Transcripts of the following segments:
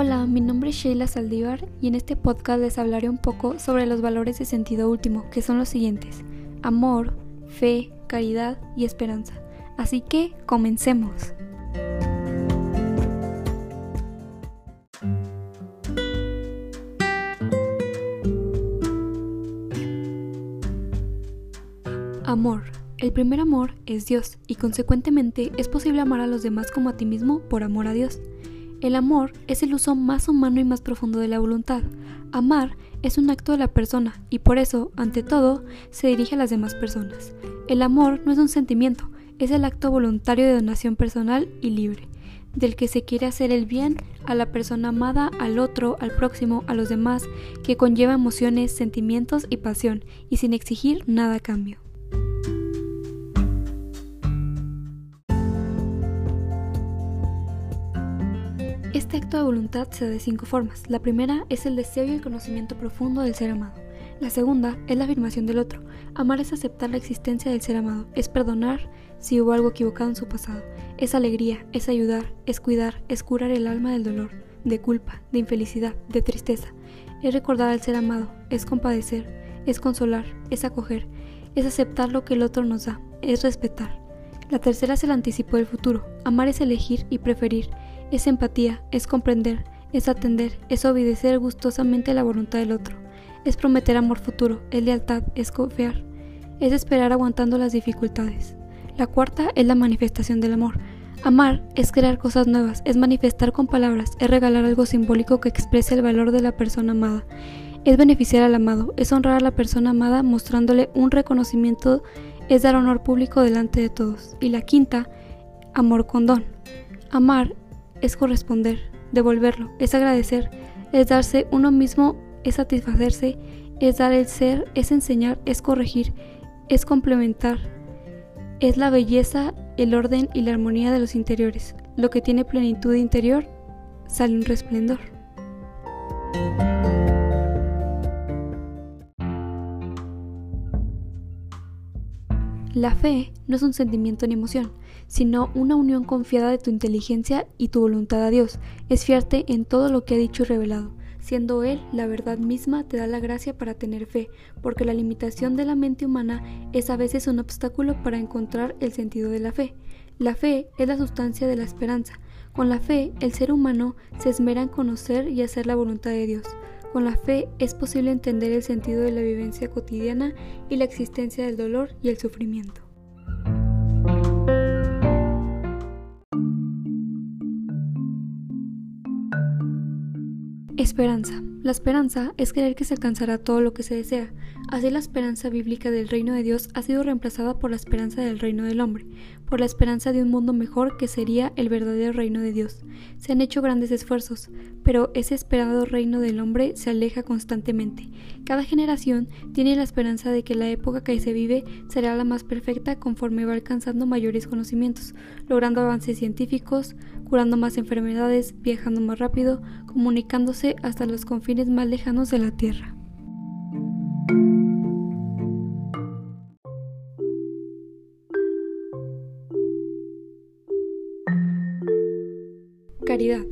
Hola, mi nombre es Sheila Saldívar y en este podcast les hablaré un poco sobre los valores de sentido último, que son los siguientes: amor, fe, caridad y esperanza. Así que, comencemos. Amor. El primer amor es Dios y consecuentemente es posible amar a los demás como a ti mismo por amor a Dios. El amor es el uso más humano y más profundo de la voluntad. Amar es un acto de la persona y por eso, ante todo, se dirige a las demás personas. El amor no es un sentimiento, es el acto voluntario de donación personal y libre, del que se quiere hacer el bien a la persona amada, al otro, al próximo, a los demás, que conlleva emociones, sentimientos y pasión, y sin exigir nada a cambio. Este acto de voluntad se da de cinco formas. La primera es el deseo y el conocimiento profundo del ser amado. La segunda es la afirmación del otro. Amar es aceptar la existencia del ser amado, es perdonar si hubo algo equivocado en su pasado, es alegría, es ayudar, es cuidar, es curar el alma del dolor, de culpa, de infelicidad, de tristeza, es recordar al ser amado, es compadecer, es consolar, es acoger, es aceptar lo que el otro nos da, es respetar. La tercera es el anticipo del futuro. Amar es elegir y preferir, es empatía, es comprender, es atender, es obedecer gustosamente la voluntad del otro, es prometer amor futuro, es lealtad, es confiar, es esperar aguantando las dificultades. La cuarta es la manifestación del amor. Amar es crear cosas nuevas, es manifestar con palabras, es regalar algo simbólico que exprese el valor de la persona amada, es beneficiar al amado, es honrar a la persona amada mostrándole un reconocimiento, es dar honor público delante de todos. Y la quinta, amor con don. Amar es corresponder, devolverlo, es agradecer, es darse uno mismo, es satisfacerse, es dar el ser, es enseñar, es corregir, es complementar, es la belleza, el orden y la armonía de los interiores. Lo que tiene plenitud interior, sale un resplendor. La fe no es un sentimiento ni emoción, sino una unión confiada de tu inteligencia y tu voluntad a Dios. Es fiarte en todo lo que ha dicho y revelado. Siendo Él la verdad misma, te da la gracia para tener fe, porque la limitación de la mente humana es a veces un obstáculo para encontrar el sentido de la fe. La fe es la sustancia de la esperanza. Con la fe, el ser humano se esmera en conocer y hacer la voluntad de Dios. Con la fe es posible entender el sentido de la vivencia cotidiana y la existencia del dolor y el sufrimiento. Esperanza. La esperanza es creer que se alcanzará todo lo que se desea. Así la esperanza bíblica del reino de Dios ha sido reemplazada por la esperanza del reino del hombre, por la esperanza de un mundo mejor que sería el verdadero reino de Dios. Se han hecho grandes esfuerzos, pero ese esperado reino del hombre se aleja constantemente. Cada generación tiene la esperanza de que la época que se vive será la más perfecta conforme va alcanzando mayores conocimientos, logrando avances científicos, curando más enfermedades, viajando más rápido, comunicándose hasta los confines más lejanos de la Tierra. Caridad.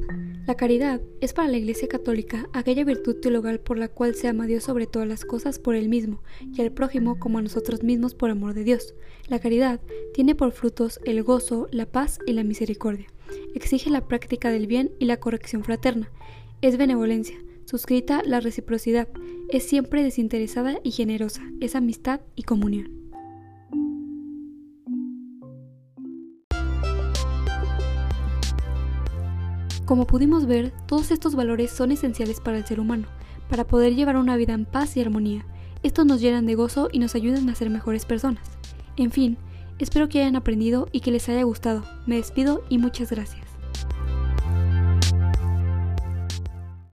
La caridad es para la Iglesia Católica aquella virtud teologal por la cual se ama a Dios sobre todas las cosas por Él mismo y al prójimo como a nosotros mismos por amor de Dios. La caridad tiene por frutos el gozo, la paz y la misericordia. Exige la práctica del bien y la corrección fraterna. Es benevolencia, suscrita la reciprocidad, es siempre desinteresada y generosa, es amistad y comunión. Como pudimos ver, todos estos valores son esenciales para el ser humano, para poder llevar una vida en paz y armonía. Estos nos llenan de gozo y nos ayudan a ser mejores personas. En fin, espero que hayan aprendido y que les haya gustado. Me despido y muchas gracias.